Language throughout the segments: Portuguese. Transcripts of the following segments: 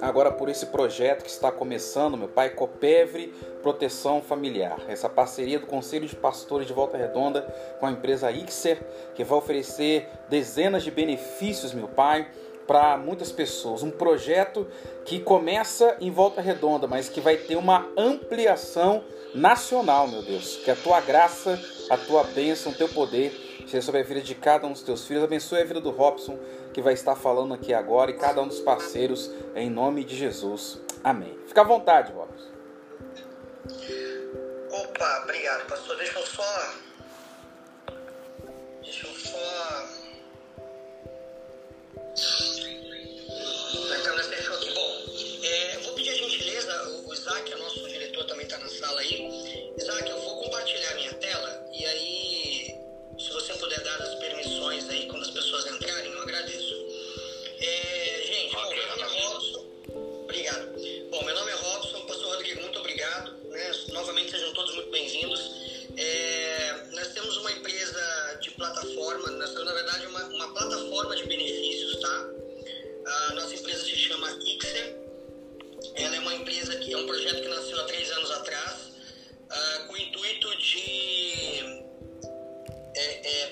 Agora por esse projeto que está começando, meu pai Copevre Proteção Familiar, essa parceria do Conselho de Pastores de Volta Redonda com a empresa Ixer, que vai oferecer dezenas de benefícios, meu pai, para muitas pessoas. Um projeto que começa em Volta Redonda, mas que vai ter uma ampliação nacional, meu Deus. Que a tua graça, a tua bênção, o teu poder Seja sobre a vida de cada um dos teus filhos. Abençoe a vida do Robson, que vai estar falando aqui agora, e cada um dos parceiros, em nome de Jesus. Amém. Fica à vontade, Robson. Opa, obrigado, pastor. Deixa eu só. Deixa eu só. forma de benefícios, tá? A nossa empresa se chama Ixer. Ela é uma empresa que é um projeto que nasceu há três anos atrás, uh, com o intuito de é, é,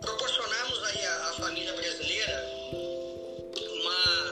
proporcionarmos aí à, à família brasileira uma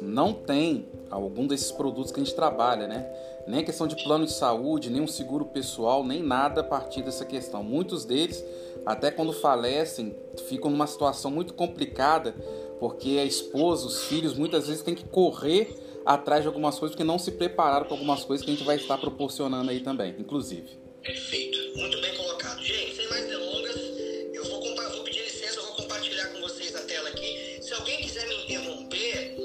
não tem algum desses produtos que a gente trabalha, né? Nem questão de plano de saúde, nem um seguro pessoal, nem nada a partir dessa questão. Muitos deles, até quando falecem, ficam numa situação muito complicada, porque a esposa, os filhos, muitas vezes têm que correr atrás de algumas coisas, porque não se prepararam para algumas coisas que a gente vai estar proporcionando aí também, inclusive. Perfeito, muito bem colocado. Gente, sem mais delongas, eu vou, vou pedir licença, eu vou compartilhar com vocês a tela aqui. Se alguém quiser me interromper,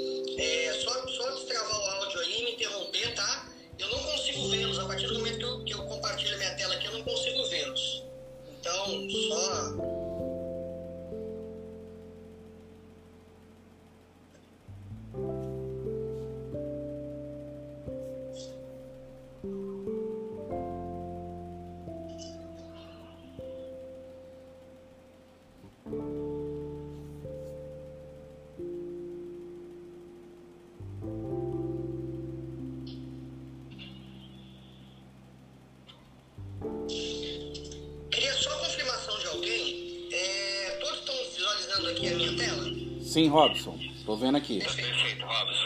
Então, só Sim, Robson. Tô vendo aqui. Perfeito, Robson.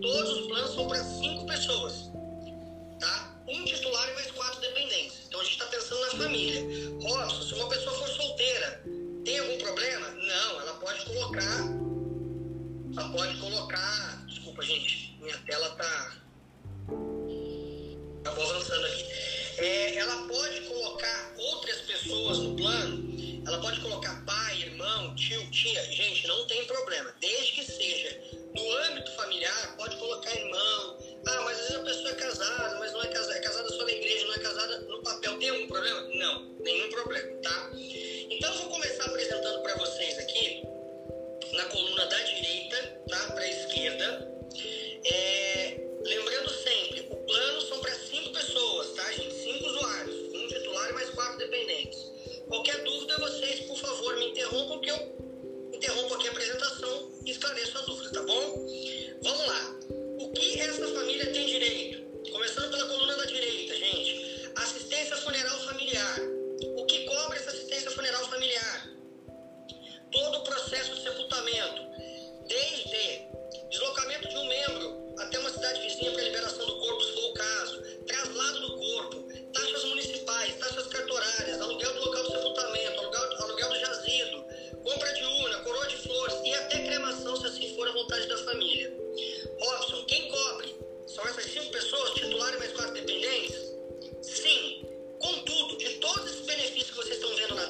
Todos os planos são para cinco pessoas, tá? Um titular e mais quatro dependentes. Então a gente está pensando na família. Robson, se uma pessoa for solteira, tem algum problema? Não, ela pode colocar, ela pode colocar, desculpa, gente, minha tela tá, tá avançando aqui. É, ela pode colocar outras pessoas no plano ela pode colocar pai, irmão, tio, tia. Gente, não tem problema. Desde que seja no âmbito familiar, pode colocar irmão. Ah, mas às vezes a pessoa é casada, mas não é casada, é casada só na igreja, não é casada no papel. Tem algum problema? Não, nenhum problema, tá? Então eu vou começar apresentando para vocês aqui, na coluna da direita, tá? Para a esquerda. É, lembrando sempre, o plano são para cinco pessoas, tá, gente? Cinco usuários, um titular e mais quatro dependentes. Qualquer dúvida, vocês, por favor, me interrompam que eu interrompo aqui a apresentação e esclareço a dúvida, tá bom? Vamos lá. O que essa família tem direito? Começando pela coluna da direita, gente. Assistência funeral familiar. O que cobre essa assistência funeral familiar? Todo o processo de sepultamento, desde deslocamento de um membro até uma cidade vizinha para liberação do corpo, se for o caso, traslado do corpo, taxas municipais, taxas cartorárias, aluguel do local do sepultamento, aluguel, aluguel do jazido, compra de urna, coroa de flores e até cremação, se assim for a vontade da família. Robson, quem cobre? São essas cinco pessoas, titular e mais quatro dependentes? Sim. Contudo, de todos esses benefícios que vocês estão vendo na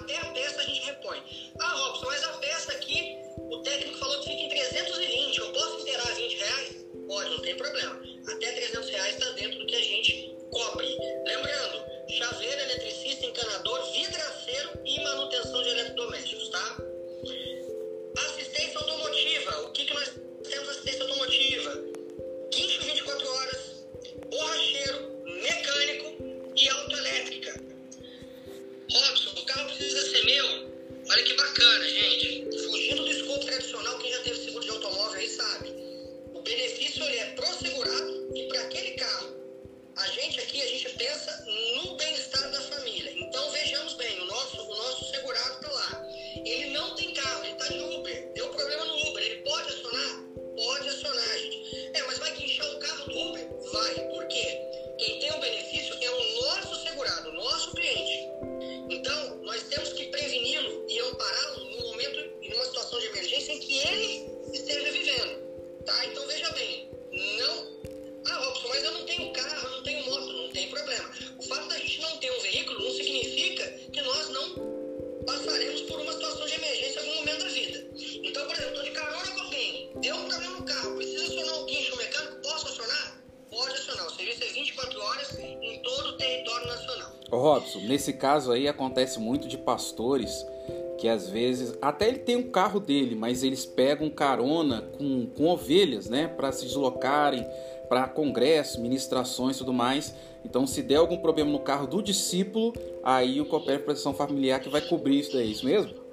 até a peça a gente repõe. Ah, Robson, mas a peça aqui, o técnico falou que fica em 320, eu posso inteirar 20 reais? Pode, não tem problema. Até 300 precisa ser meu? Olha que bacana, gente. Fugindo do escopo tradicional, quem já teve seguro de automóvel aí sabe. O benefício ele é pro segurado e para aquele carro a gente aqui, a gente pensa no bem-estar da família. Então vejamos bem, o nosso, o nosso segurado está lá. Ele não tem carro, ele está em Uber. Deu problema no Uber. Ele pode acionar? Pode acionar, gente. É, mas vai guinchar o carro do Uber? Vai. Por quê? Quem tem o benefício é o nosso segurado, o nosso cliente. Então, nós temos que preveni-lo e ampará-lo no momento, em uma situação de emergência em que ele esteja vivendo. Tá? Então veja bem, não ah, Robson, mas eu não tenho carro, eu não tenho moto, não tem problema. O fato da gente não ter um veículo não significa que nós não passaremos por uma situação de emergência em algum momento da vida. Então, por exemplo, estou de carona com alguém, deu um problema no carro, precisa acionar o guincho mecânico, posso acionar? Acionar. O serviço é 24 horas em todo o território nacional. Ô Robson, nesse caso aí acontece muito de pastores que às vezes até ele tem um carro dele, mas eles pegam carona com, com ovelhas, né, para se deslocarem para congressos, ministrações e tudo mais. Então, se der algum problema no carro do discípulo, aí o Copérnico Proteção Familiar que vai cobrir isso daí, é isso mesmo?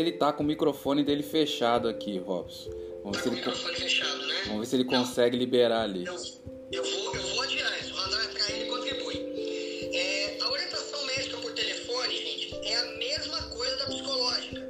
ele tá com o microfone dele fechado aqui, Robson. Vamos, tá ver, se tá ele... fechado, né? Vamos ver se ele Não. consegue liberar ali. Não. Eu vou, eu vou adiar isso, o radar pra ele contribui. É, a orientação médica por telefone, gente, é a mesma coisa da psicológica.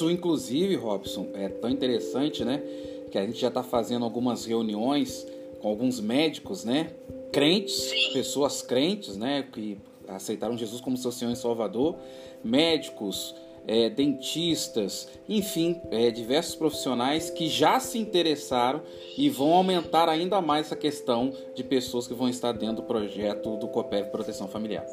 Isso, inclusive, Robson, é tão interessante, né? Que a gente já está fazendo algumas reuniões com alguns médicos, né? Crentes, pessoas crentes, né? Que aceitaram Jesus como seu Senhor e Salvador, médicos, é, dentistas, enfim, é, diversos profissionais que já se interessaram e vão aumentar ainda mais essa questão de pessoas que vão estar dentro do projeto do COPEV Proteção Familiar.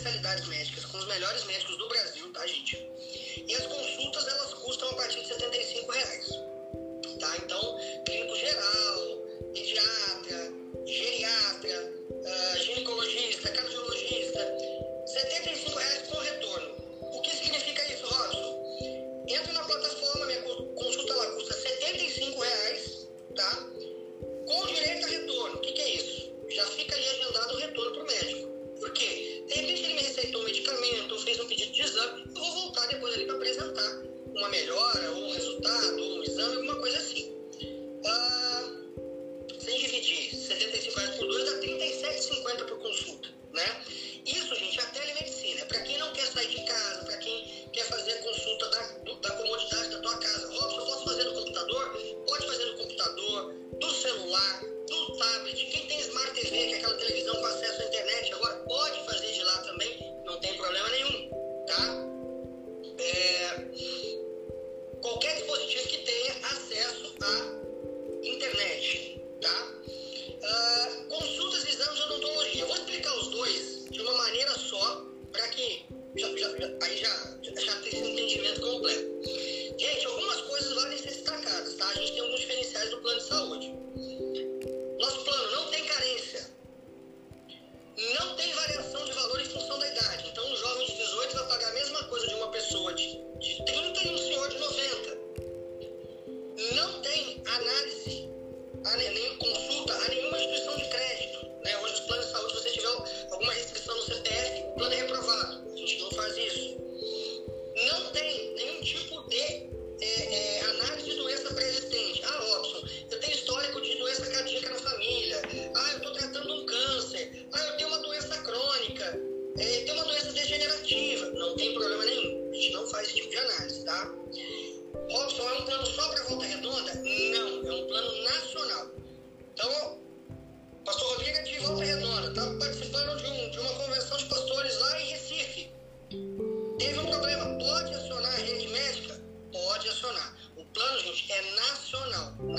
especialidades médicas, com os melhores médicos do Brasil, tá, gente? E as consultas uma melhora, ou um resultado, ou um exame, alguma coisa assim. Ah, sem dividir, 70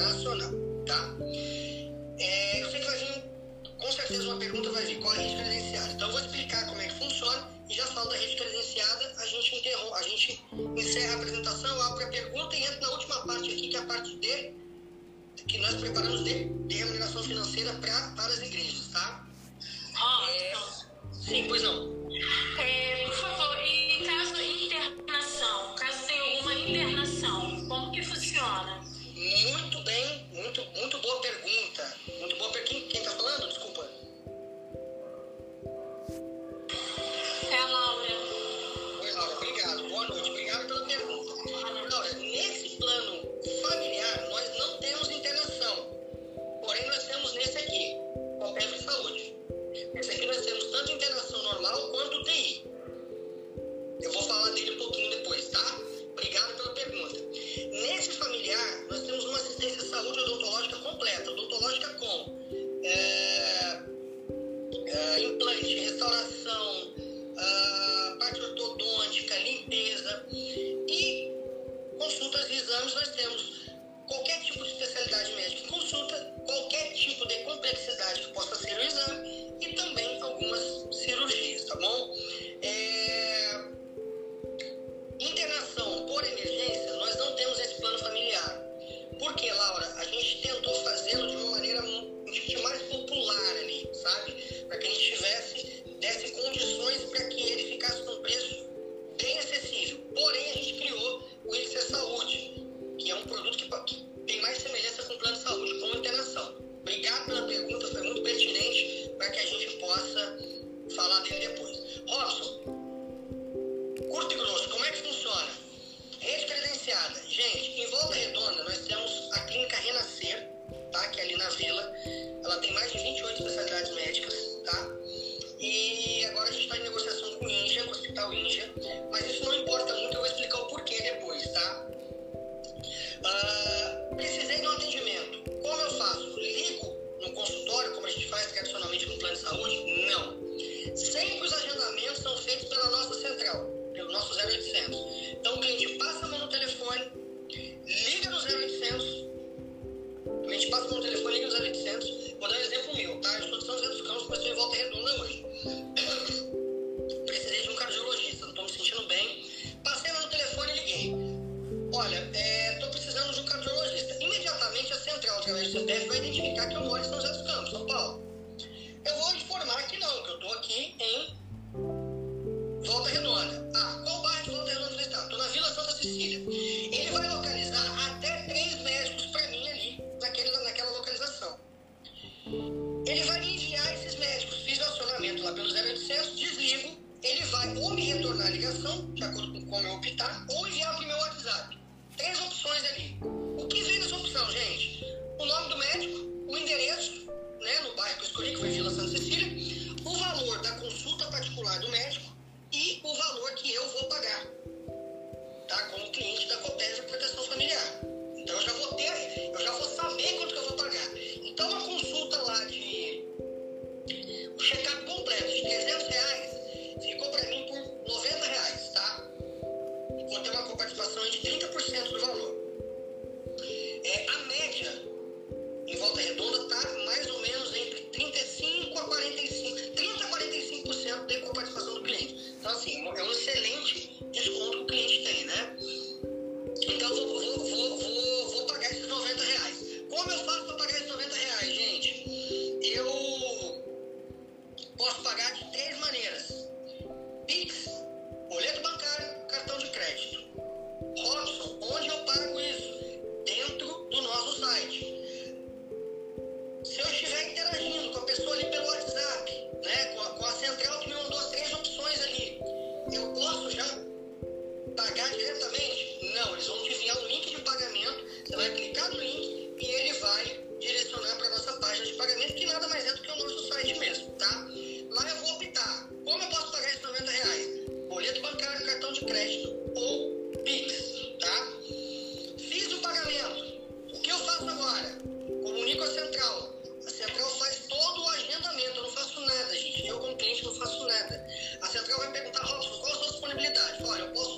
nacional, tá? É, eu sei que vai vir, com certeza uma pergunta vai vir, qual a rede credenciada? Então eu vou explicar como é que funciona e já falo da rede credenciada, a gente, interrompe, a gente encerra a apresentação, abre a pergunta e entra na última parte aqui, que é a parte de que nós preparamos de, de remuneração financeira pra, para as igrejas, tá? Oh, é, sim, pois não. É, por favor, e caso internação, caso tenha alguma internação, como que funciona? falar dele um pouquinho depois, tá? Obrigado pela pergunta. Nesse familiar, nós temos uma assistência de saúde odontológica completa. Odontológica com é, é, implante, restauração, é, parte ortodôntica, limpeza e consultas e exames. Nós temos qualquer tipo de especialidade médica em consulta, qualquer tipo de complexidade que possa ser o exame e também algumas cirurgias, tá bom? É... Internação por emergência, nós não temos esse plano familiar. Porque, Laura, a gente tentou fazê-lo de uma maneira mais popular ali, sabe? Para que a gente tivesse, desse condições Como cliente da Copesa Proteção Familiar. fora, eu posso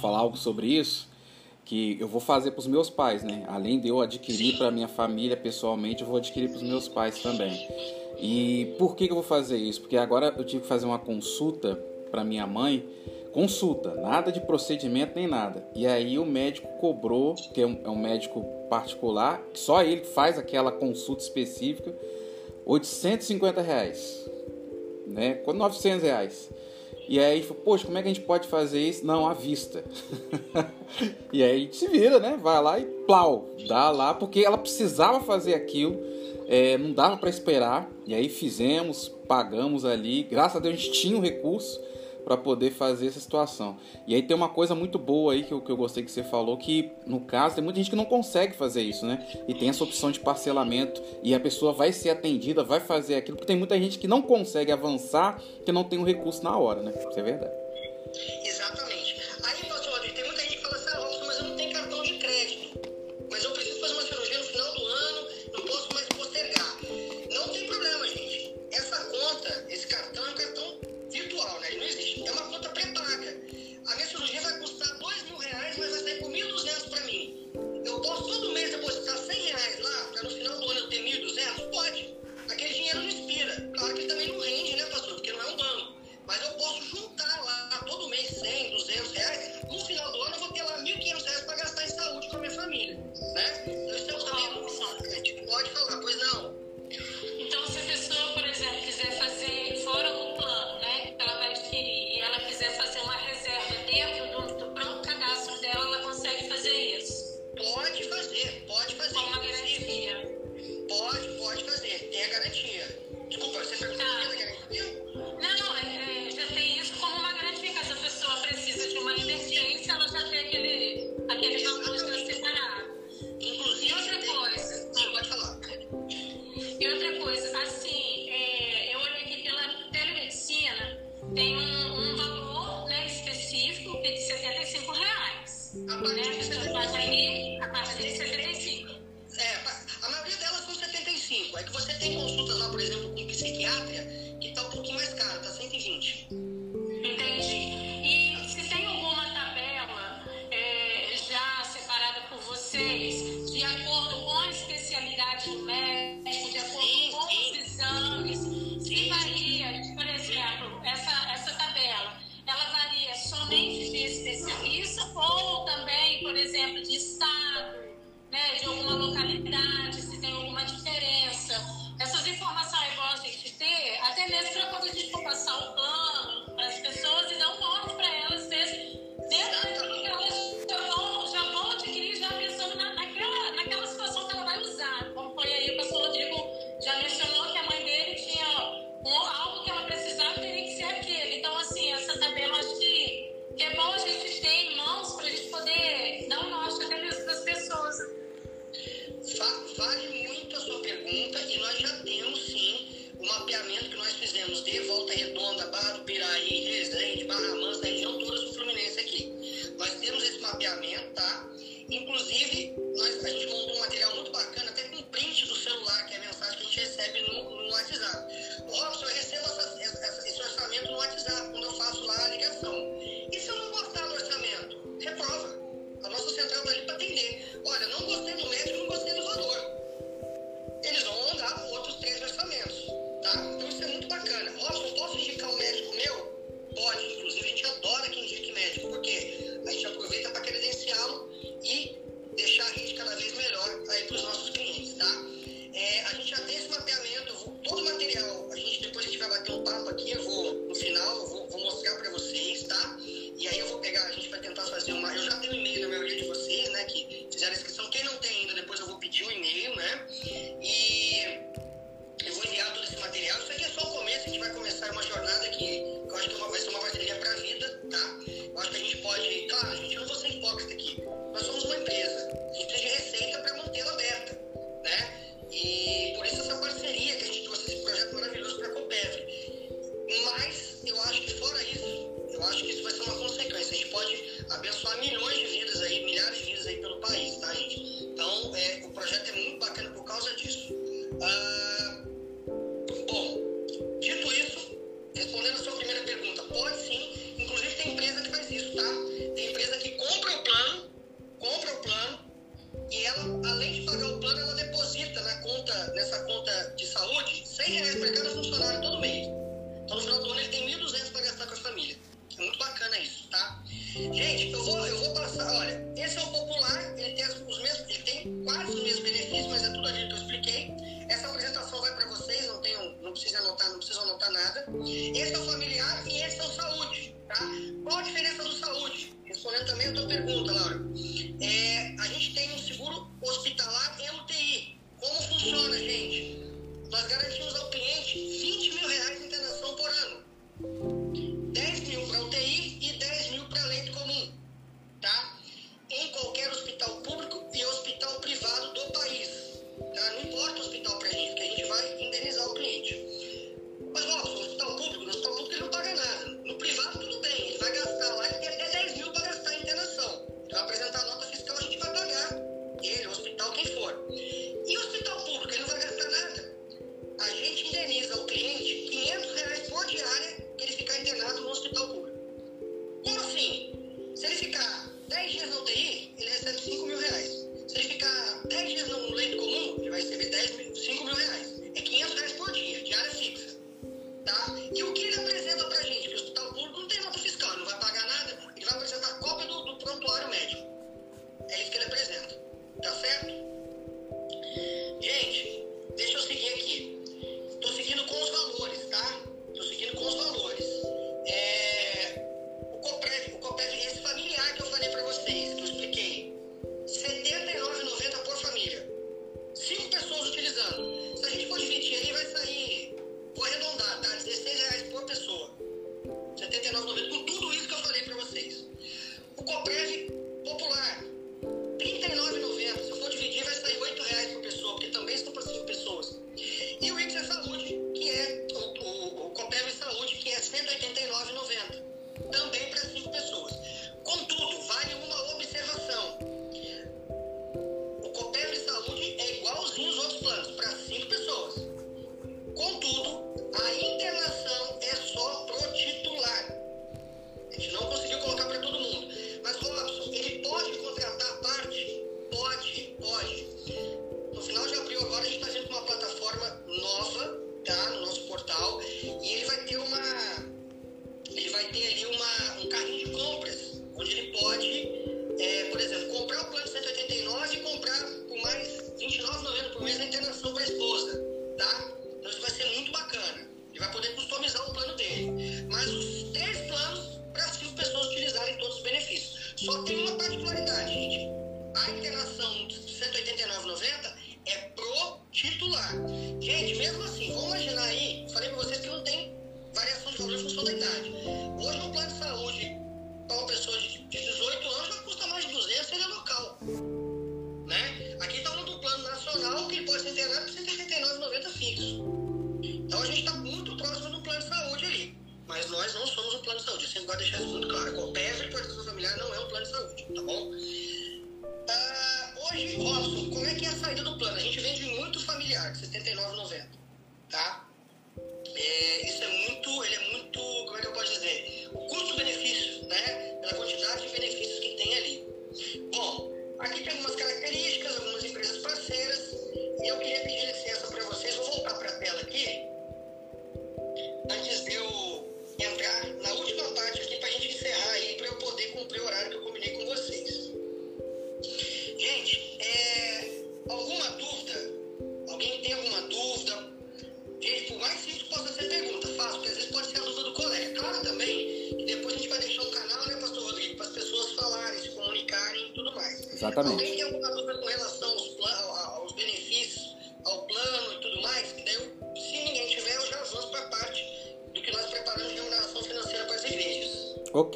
falar algo sobre isso que eu vou fazer para os meus pais, né? Além de eu adquirir para minha família pessoalmente, eu vou adquirir para os meus pais também. E por que, que eu vou fazer isso? Porque agora eu tive que fazer uma consulta para minha mãe, consulta, nada de procedimento nem nada. E aí o médico cobrou, que é um, é um médico particular, só ele faz aquela consulta específica, 850 reais, né? Com 900 reais. E aí, poxa, como é que a gente pode fazer isso? Não, à vista. e aí a gente se vira, né? Vai lá e plau, dá lá, porque ela precisava fazer aquilo, é, não dava para esperar. E aí fizemos, pagamos ali. Graças a Deus a gente tinha o um recurso para poder fazer essa situação. E aí tem uma coisa muito boa aí que eu, que eu gostei que você falou, que no caso tem muita gente que não consegue fazer isso, né? E tem essa opção de parcelamento e a pessoa vai ser atendida, vai fazer aquilo, porque tem muita gente que não consegue avançar, que não tem o recurso na hora, né? Isso é verdade. Exatamente. Todo o material respondendo também a tua pergunta, Laura. É, a gente tem um seguro hospitalar e UTI. Como funciona, gente? Nós garantimos ao cliente Aqui tem umas características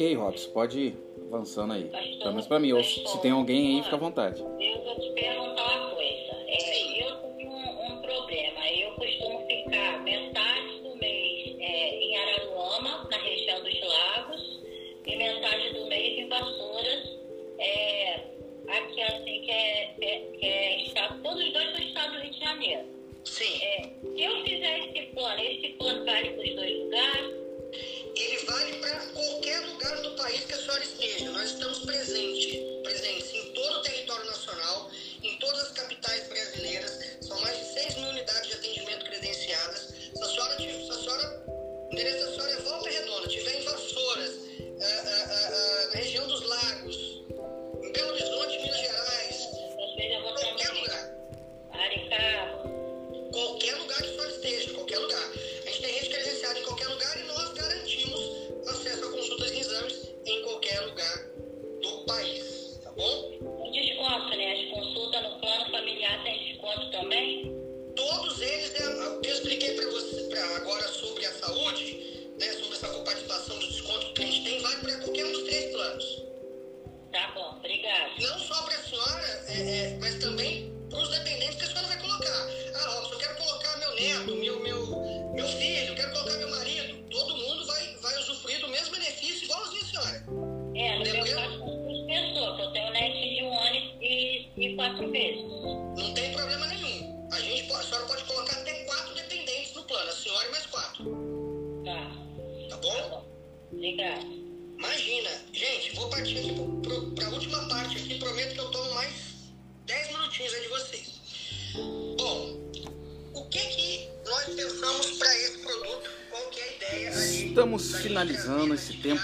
Ok, Robson, pode ir avançando aí. Pelo menos pra mim. Ou se tem alguém aí, fica à vontade.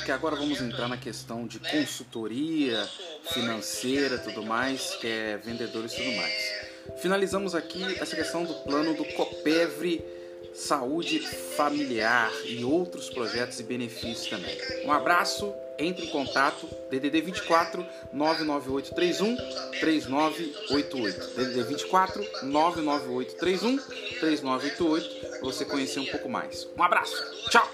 porque agora vamos entrar na questão de consultoria financeira, tudo mais, que é vendedores e tudo mais. Finalizamos aqui essa questão do plano do Copevre Saúde Familiar e outros projetos e benefícios também. Um abraço, entre em contato, DDD 24 99831 3988. DDD 24 99831 3988, para você conhecer um pouco mais. Um abraço, tchau!